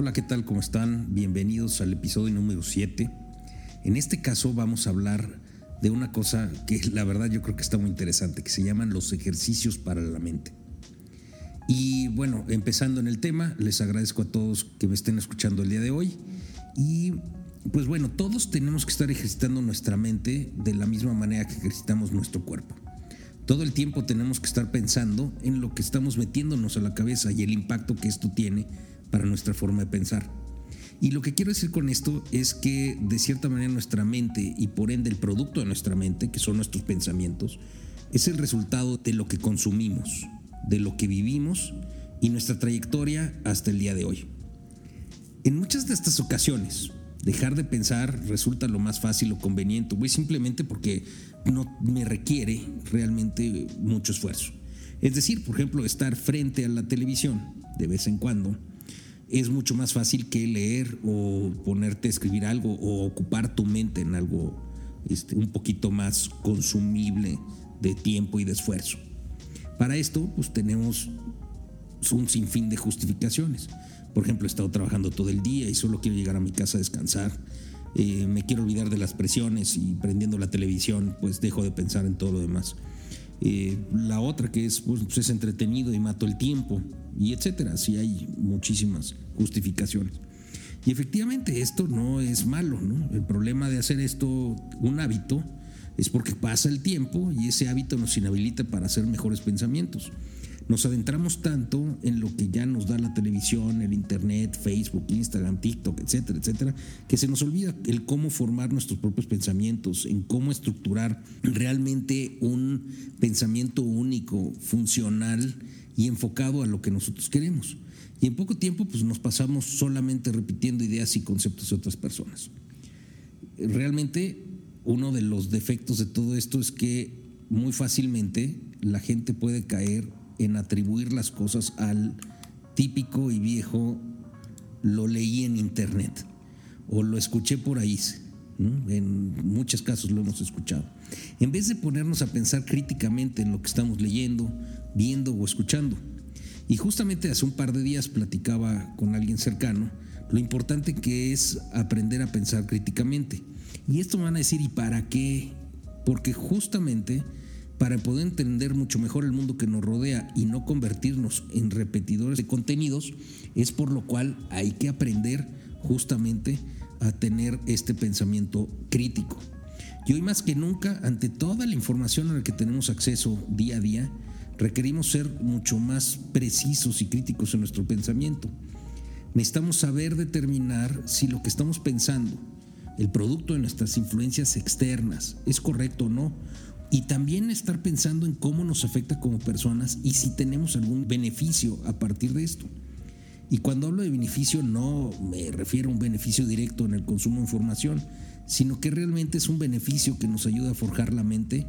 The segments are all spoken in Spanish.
Hola, ¿qué tal? ¿Cómo están? Bienvenidos al episodio número 7. En este caso vamos a hablar de una cosa que la verdad yo creo que está muy interesante, que se llaman los ejercicios para la mente. Y bueno, empezando en el tema, les agradezco a todos que me estén escuchando el día de hoy. Y pues bueno, todos tenemos que estar ejercitando nuestra mente de la misma manera que ejercitamos nuestro cuerpo. Todo el tiempo tenemos que estar pensando en lo que estamos metiéndonos a la cabeza y el impacto que esto tiene para nuestra forma de pensar. Y lo que quiero decir con esto es que de cierta manera nuestra mente y por ende el producto de nuestra mente, que son nuestros pensamientos, es el resultado de lo que consumimos, de lo que vivimos y nuestra trayectoria hasta el día de hoy. En muchas de estas ocasiones, dejar de pensar resulta lo más fácil o conveniente, güey, simplemente porque no me requiere realmente mucho esfuerzo. Es decir, por ejemplo, estar frente a la televisión de vez en cuando es mucho más fácil que leer o ponerte a escribir algo o ocupar tu mente en algo este, un poquito más consumible de tiempo y de esfuerzo. Para esto, pues tenemos un sinfín de justificaciones. Por ejemplo, he estado trabajando todo el día y solo quiero llegar a mi casa a descansar. Eh, me quiero olvidar de las presiones y prendiendo la televisión, pues dejo de pensar en todo lo demás. Eh, la otra que es, pues, es entretenido y mato el tiempo, y etcétera. Sí hay muchísimas justificaciones. Y efectivamente esto no es malo, ¿no? El problema de hacer esto un hábito es porque pasa el tiempo y ese hábito nos inhabilita para hacer mejores pensamientos. Nos adentramos tanto en lo que ya nos da la televisión, el internet, Facebook, Instagram, TikTok, etcétera, etcétera, que se nos olvida el cómo formar nuestros propios pensamientos, en cómo estructurar realmente un pensamiento único, funcional y enfocado a lo que nosotros queremos. Y en poco tiempo pues nos pasamos solamente repitiendo ideas y conceptos de otras personas. Realmente uno de los defectos de todo esto es que muy fácilmente la gente puede caer en atribuir las cosas al típico y viejo lo leí en internet o lo escuché por ahí. En muchos casos lo hemos escuchado. En vez de ponernos a pensar críticamente en lo que estamos leyendo, viendo o escuchando. Y justamente hace un par de días platicaba con alguien cercano lo importante que es aprender a pensar críticamente. Y esto me van a decir, ¿y para qué? Porque justamente para poder entender mucho mejor el mundo que nos rodea y no convertirnos en repetidores de contenidos, es por lo cual hay que aprender justamente a tener este pensamiento crítico. Y hoy más que nunca, ante toda la información a la que tenemos acceso día a día, requerimos ser mucho más precisos y críticos en nuestro pensamiento. Necesitamos saber determinar si lo que estamos pensando, el producto de nuestras influencias externas, es correcto o no, y también estar pensando en cómo nos afecta como personas y si tenemos algún beneficio a partir de esto. Y cuando hablo de beneficio no me refiero a un beneficio directo en el consumo de información, sino que realmente es un beneficio que nos ayuda a forjar la mente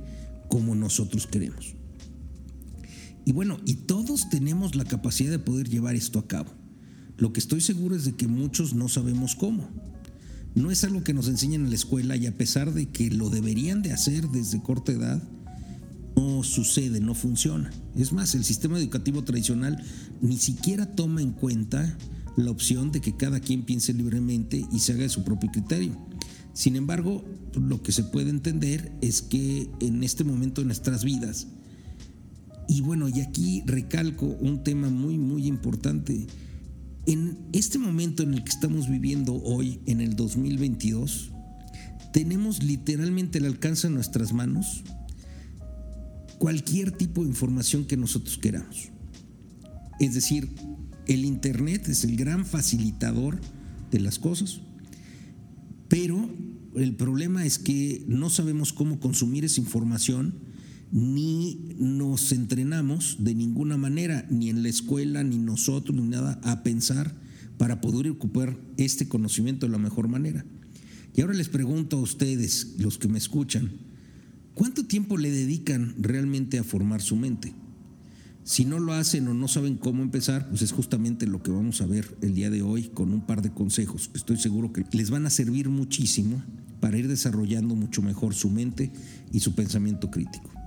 como nosotros queremos. Y bueno, y todos tenemos la capacidad de poder llevar esto a cabo. Lo que estoy seguro es de que muchos no sabemos cómo. No es algo que nos enseñan en la escuela y a pesar de que lo deberían de hacer desde corta edad, no sucede, no funciona. Es más, el sistema educativo tradicional ni siquiera toma en cuenta la opción de que cada quien piense libremente y se haga de su propio criterio. Sin embargo, lo que se puede entender es que en este momento de nuestras vidas, y bueno, y aquí recalco un tema muy, muy importante, en este momento en el que estamos viviendo hoy, en el 2022, tenemos literalmente el alcance en nuestras manos cualquier tipo de información que nosotros queramos. Es decir, el Internet es el gran facilitador de las cosas, pero el problema es que no sabemos cómo consumir esa información ni nos entrenamos de ninguna manera, ni en la escuela, ni nosotros, ni nada, a pensar para poder ocupar este conocimiento de la mejor manera. Y ahora les pregunto a ustedes, los que me escuchan, ¿cuánto tiempo le dedican realmente a formar su mente? Si no lo hacen o no saben cómo empezar, pues es justamente lo que vamos a ver el día de hoy con un par de consejos que estoy seguro que les van a servir muchísimo para ir desarrollando mucho mejor su mente y su pensamiento crítico.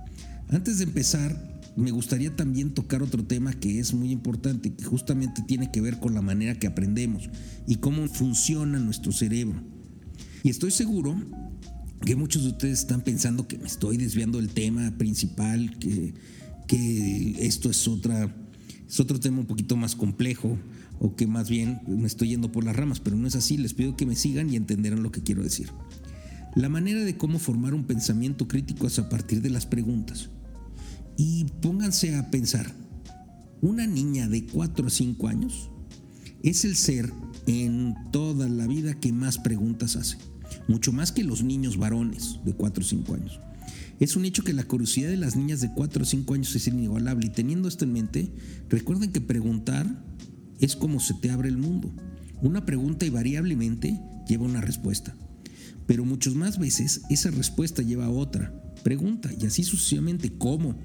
Antes de empezar, me gustaría también tocar otro tema que es muy importante, que justamente tiene que ver con la manera que aprendemos y cómo funciona nuestro cerebro. Y estoy seguro que muchos de ustedes están pensando que me estoy desviando del tema principal, que, que esto es, otra, es otro tema un poquito más complejo o que más bien me estoy yendo por las ramas, pero no es así, les pido que me sigan y entenderán lo que quiero decir. La manera de cómo formar un pensamiento crítico es a partir de las preguntas. Y pónganse a pensar, una niña de 4 o 5 años es el ser en toda la vida que más preguntas hace, mucho más que los niños varones de 4 o 5 años. Es un hecho que la curiosidad de las niñas de 4 o 5 años es inigualable y teniendo esto en mente, recuerden que preguntar es como se te abre el mundo. Una pregunta invariablemente lleva una respuesta, pero muchas más veces esa respuesta lleva a otra pregunta y así sucesivamente. ¿Cómo?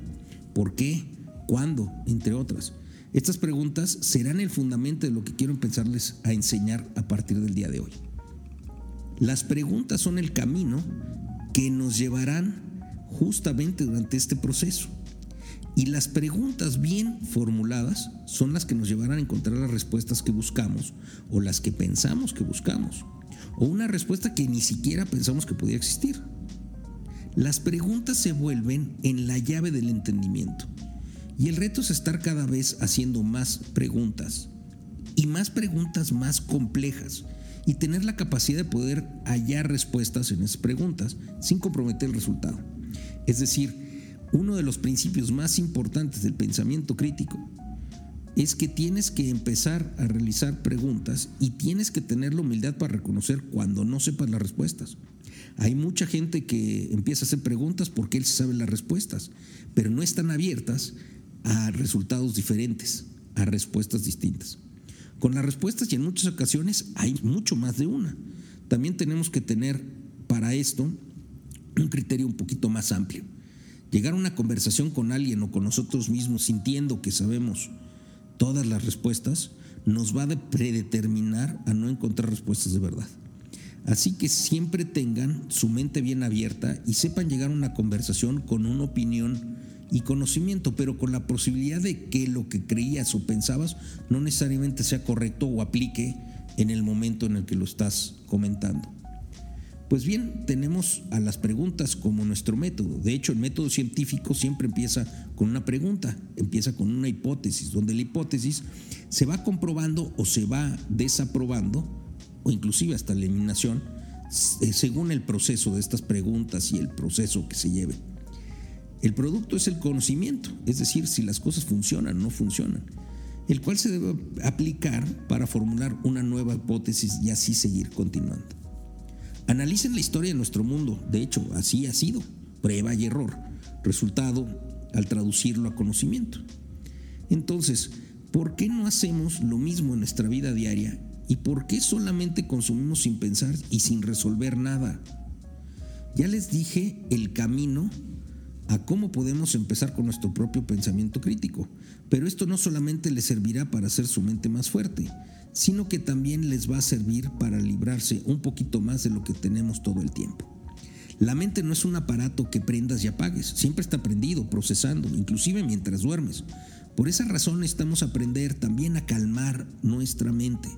¿Por qué? ¿Cuándo? Entre otras. Estas preguntas serán el fundamento de lo que quiero empezarles a enseñar a partir del día de hoy. Las preguntas son el camino que nos llevarán justamente durante este proceso. Y las preguntas bien formuladas son las que nos llevarán a encontrar las respuestas que buscamos o las que pensamos que buscamos. O una respuesta que ni siquiera pensamos que podía existir. Las preguntas se vuelven en la llave del entendimiento. Y el reto es estar cada vez haciendo más preguntas. Y más preguntas más complejas. Y tener la capacidad de poder hallar respuestas en esas preguntas sin comprometer el resultado. Es decir, uno de los principios más importantes del pensamiento crítico es que tienes que empezar a realizar preguntas y tienes que tener la humildad para reconocer cuando no sepas las respuestas. Hay mucha gente que empieza a hacer preguntas porque él sabe las respuestas, pero no están abiertas a resultados diferentes, a respuestas distintas. Con las respuestas y en muchas ocasiones hay mucho más de una. También tenemos que tener para esto un criterio un poquito más amplio. Llegar a una conversación con alguien o con nosotros mismos sintiendo que sabemos todas las respuestas nos va a predeterminar a no encontrar respuestas de verdad. Así que siempre tengan su mente bien abierta y sepan llegar a una conversación con una opinión y conocimiento, pero con la posibilidad de que lo que creías o pensabas no necesariamente sea correcto o aplique en el momento en el que lo estás comentando. Pues bien, tenemos a las preguntas como nuestro método. De hecho, el método científico siempre empieza con una pregunta, empieza con una hipótesis, donde la hipótesis se va comprobando o se va desaprobando o inclusive hasta la eliminación, eh, según el proceso de estas preguntas y el proceso que se lleve. El producto es el conocimiento, es decir, si las cosas funcionan o no funcionan, el cual se debe aplicar para formular una nueva hipótesis y así seguir continuando. Analicen la historia de nuestro mundo, de hecho, así ha sido, prueba y error, resultado al traducirlo a conocimiento. Entonces, ¿por qué no hacemos lo mismo en nuestra vida diaria ¿Y por qué solamente consumimos sin pensar y sin resolver nada? Ya les dije el camino a cómo podemos empezar con nuestro propio pensamiento crítico, pero esto no solamente les servirá para hacer su mente más fuerte, sino que también les va a servir para librarse un poquito más de lo que tenemos todo el tiempo. La mente no es un aparato que prendas y apagues, siempre está prendido, procesando, inclusive mientras duermes. Por esa razón necesitamos aprender también a calmar nuestra mente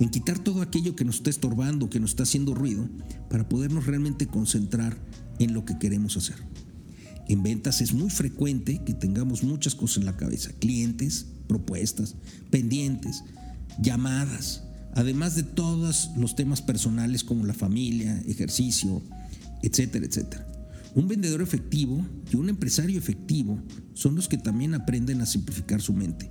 en quitar todo aquello que nos está estorbando, que nos está haciendo ruido, para podernos realmente concentrar en lo que queremos hacer. En ventas es muy frecuente que tengamos muchas cosas en la cabeza, clientes, propuestas, pendientes, llamadas, además de todos los temas personales como la familia, ejercicio, etcétera, etcétera. Un vendedor efectivo y un empresario efectivo son los que también aprenden a simplificar su mente.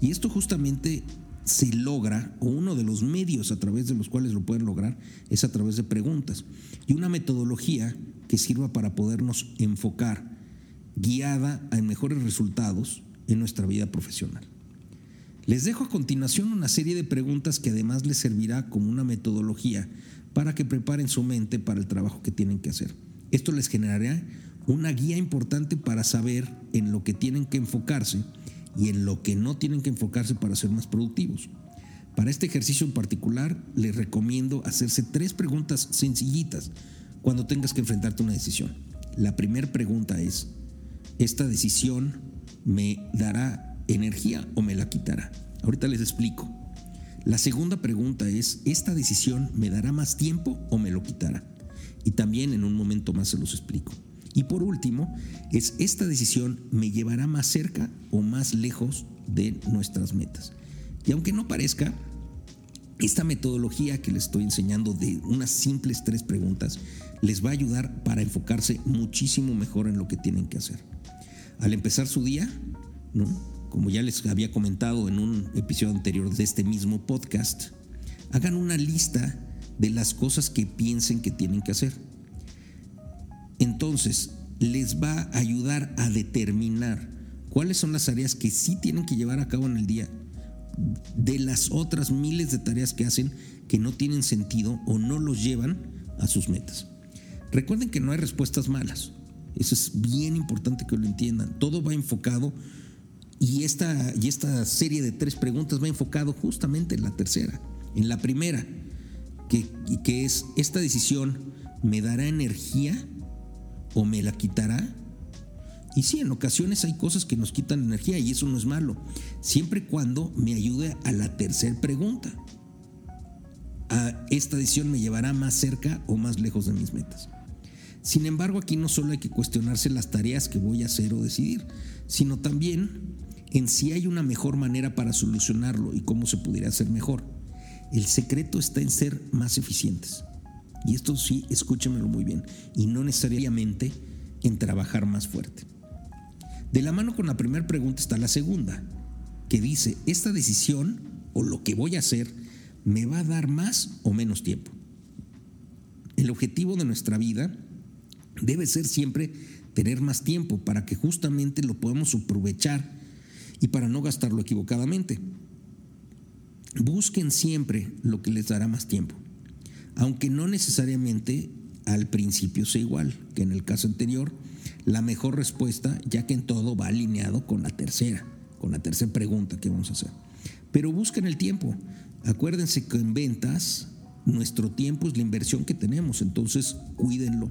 Y esto justamente se logra, o uno de los medios a través de los cuales lo pueden lograr, es a través de preguntas. Y una metodología que sirva para podernos enfocar, guiada a mejores resultados en nuestra vida profesional. Les dejo a continuación una serie de preguntas que además les servirá como una metodología para que preparen su mente para el trabajo que tienen que hacer. Esto les generará una guía importante para saber en lo que tienen que enfocarse y en lo que no tienen que enfocarse para ser más productivos. Para este ejercicio en particular, les recomiendo hacerse tres preguntas sencillitas cuando tengas que enfrentarte a una decisión. La primera pregunta es, ¿esta decisión me dará energía o me la quitará? Ahorita les explico. La segunda pregunta es, ¿esta decisión me dará más tiempo o me lo quitará? Y también en un momento más se los explico. Y por último, es esta decisión me llevará más cerca o más lejos de nuestras metas. Y aunque no parezca, esta metodología que les estoy enseñando de unas simples tres preguntas les va a ayudar para enfocarse muchísimo mejor en lo que tienen que hacer. Al empezar su día, como ya les había comentado en un episodio anterior de este mismo podcast, hagan una lista de las cosas que piensen que tienen que hacer. Entonces, les va a ayudar a determinar cuáles son las tareas que sí tienen que llevar a cabo en el día de las otras miles de tareas que hacen que no tienen sentido o no los llevan a sus metas. Recuerden que no hay respuestas malas. Eso es bien importante que lo entiendan. Todo va enfocado y esta, y esta serie de tres preguntas va enfocado justamente en la tercera, en la primera, que, que es, ¿esta decisión me dará energía o me la quitará? Y sí, en ocasiones hay cosas que nos quitan energía y eso no es malo, siempre y cuando me ayude a la tercera pregunta. A esta decisión me llevará más cerca o más lejos de mis metas. Sin embargo, aquí no solo hay que cuestionarse las tareas que voy a hacer o decidir, sino también en si hay una mejor manera para solucionarlo y cómo se pudiera hacer mejor. El secreto está en ser más eficientes. Y esto sí, escúchenmelo muy bien, y no necesariamente en trabajar más fuerte. De la mano con la primera pregunta está la segunda, que dice, ¿esta decisión o lo que voy a hacer me va a dar más o menos tiempo? El objetivo de nuestra vida debe ser siempre tener más tiempo para que justamente lo podamos aprovechar y para no gastarlo equivocadamente. Busquen siempre lo que les dará más tiempo, aunque no necesariamente al principio sea igual que en el caso anterior, la mejor respuesta, ya que en todo va alineado con la tercera, con la tercera pregunta que vamos a hacer. Pero busquen el tiempo. Acuérdense que en ventas nuestro tiempo es la inversión que tenemos, entonces cuídenlo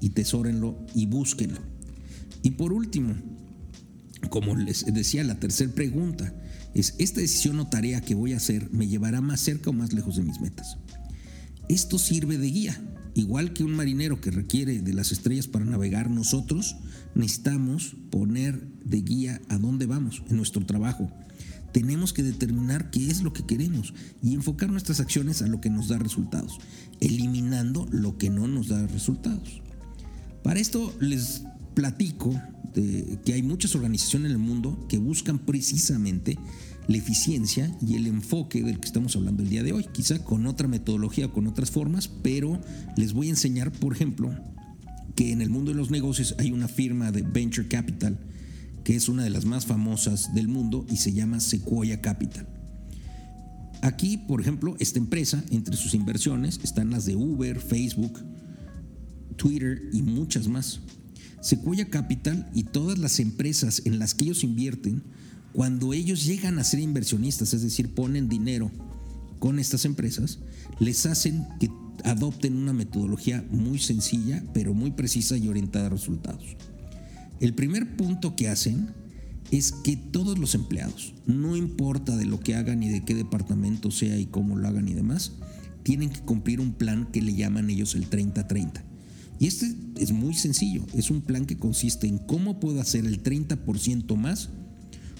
y tesórenlo y búsquenlo. Y por último, como les decía, la tercera pregunta es, ¿esta decisión o tarea que voy a hacer me llevará más cerca o más lejos de mis metas? Esto sirve de guía. Igual que un marinero que requiere de las estrellas para navegar, nosotros necesitamos poner de guía a dónde vamos en nuestro trabajo. Tenemos que determinar qué es lo que queremos y enfocar nuestras acciones a lo que nos da resultados, eliminando lo que no nos da resultados. Para esto les platico que hay muchas organizaciones en el mundo que buscan precisamente la eficiencia y el enfoque del que estamos hablando el día de hoy, quizá con otra metodología con otras formas, pero les voy a enseñar, por ejemplo, que en el mundo de los negocios hay una firma de Venture Capital que es una de las más famosas del mundo y se llama Sequoia Capital. Aquí, por ejemplo, esta empresa, entre sus inversiones están las de Uber, Facebook, Twitter y muchas más. Sequoia Capital y todas las empresas en las que ellos invierten cuando ellos llegan a ser inversionistas, es decir, ponen dinero con estas empresas, les hacen que adopten una metodología muy sencilla, pero muy precisa y orientada a resultados. El primer punto que hacen es que todos los empleados, no importa de lo que hagan y de qué departamento sea y cómo lo hagan y demás, tienen que cumplir un plan que le llaman ellos el 30-30. Y este es muy sencillo, es un plan que consiste en cómo puedo hacer el 30% más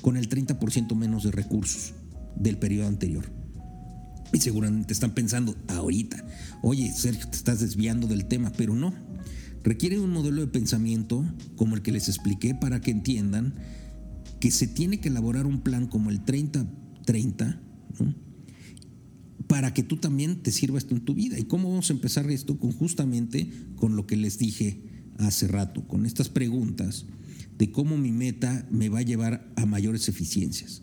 con el 30% menos de recursos del periodo anterior. Y seguramente están pensando ahorita, oye Sergio, te estás desviando del tema, pero no. Requiere un modelo de pensamiento como el que les expliqué para que entiendan que se tiene que elaborar un plan como el 30-30, para que tú también te sirva esto en tu vida. ¿Y cómo vamos a empezar esto? Con justamente con lo que les dije hace rato, con estas preguntas de cómo mi meta me va a llevar a mayores eficiencias.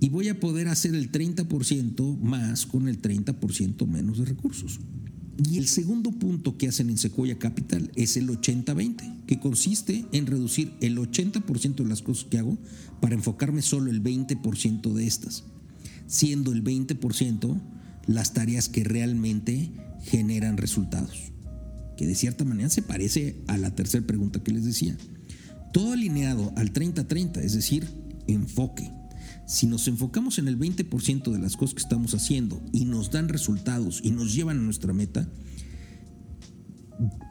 Y voy a poder hacer el 30% más con el 30% menos de recursos. Y el segundo punto que hacen en Sequoia Capital es el 80-20, que consiste en reducir el 80% de las cosas que hago para enfocarme solo el 20% de estas, siendo el 20% las tareas que realmente generan resultados, que de cierta manera se parece a la tercera pregunta que les decía Todo alineado al 30-30, es decir, enfoque. Si nos enfocamos en el 20% de las cosas que estamos haciendo y nos dan resultados y nos llevan a nuestra meta,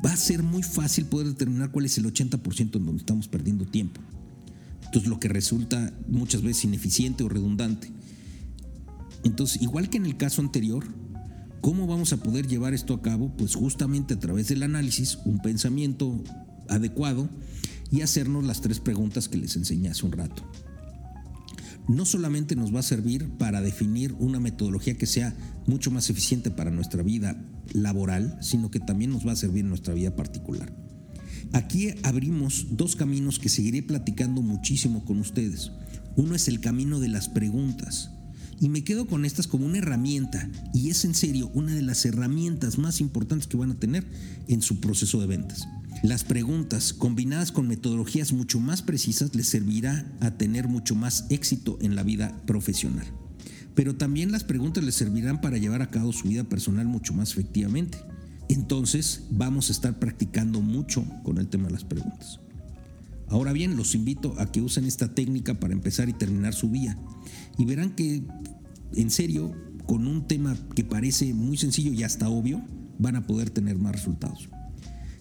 va a ser muy fácil poder determinar cuál es el 80% en donde estamos perdiendo tiempo. Entonces lo que resulta muchas veces ineficiente o redundante. Entonces, igual que en el caso anterior, ¿cómo vamos a poder llevar esto a cabo? Pues justamente a través del análisis, un pensamiento adecuado y hacernos las tres preguntas que les enseñé hace un rato. No solamente nos va a servir para definir una metodología que sea mucho más eficiente para nuestra vida laboral, sino que también nos va a servir en nuestra vida particular. Aquí abrimos dos caminos que seguiré platicando muchísimo con ustedes. Uno es el camino de las preguntas. Y me quedo con estas como una herramienta, y es en serio una de las herramientas más importantes que van a tener en su proceso de ventas. Las preguntas combinadas con metodologías mucho más precisas les servirá a tener mucho más éxito en la vida profesional. Pero también las preguntas les servirán para llevar a cabo su vida personal mucho más efectivamente. Entonces vamos a estar practicando mucho con el tema de las preguntas. Ahora bien, los invito a que usen esta técnica para empezar y terminar su día. Y verán que, en serio, con un tema que parece muy sencillo y hasta obvio, van a poder tener más resultados.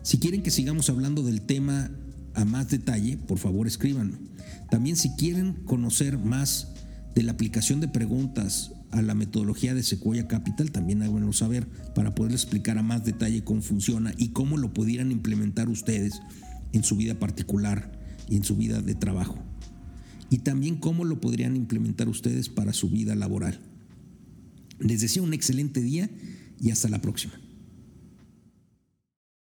Si quieren que sigamos hablando del tema a más detalle, por favor escríbanme. También si quieren conocer más de la aplicación de preguntas a la metodología de Sequoia Capital, también háganlo saber para poderles explicar a más detalle cómo funciona y cómo lo pudieran implementar ustedes en su vida particular y en su vida de trabajo. Y también cómo lo podrían implementar ustedes para su vida laboral. Les deseo un excelente día y hasta la próxima.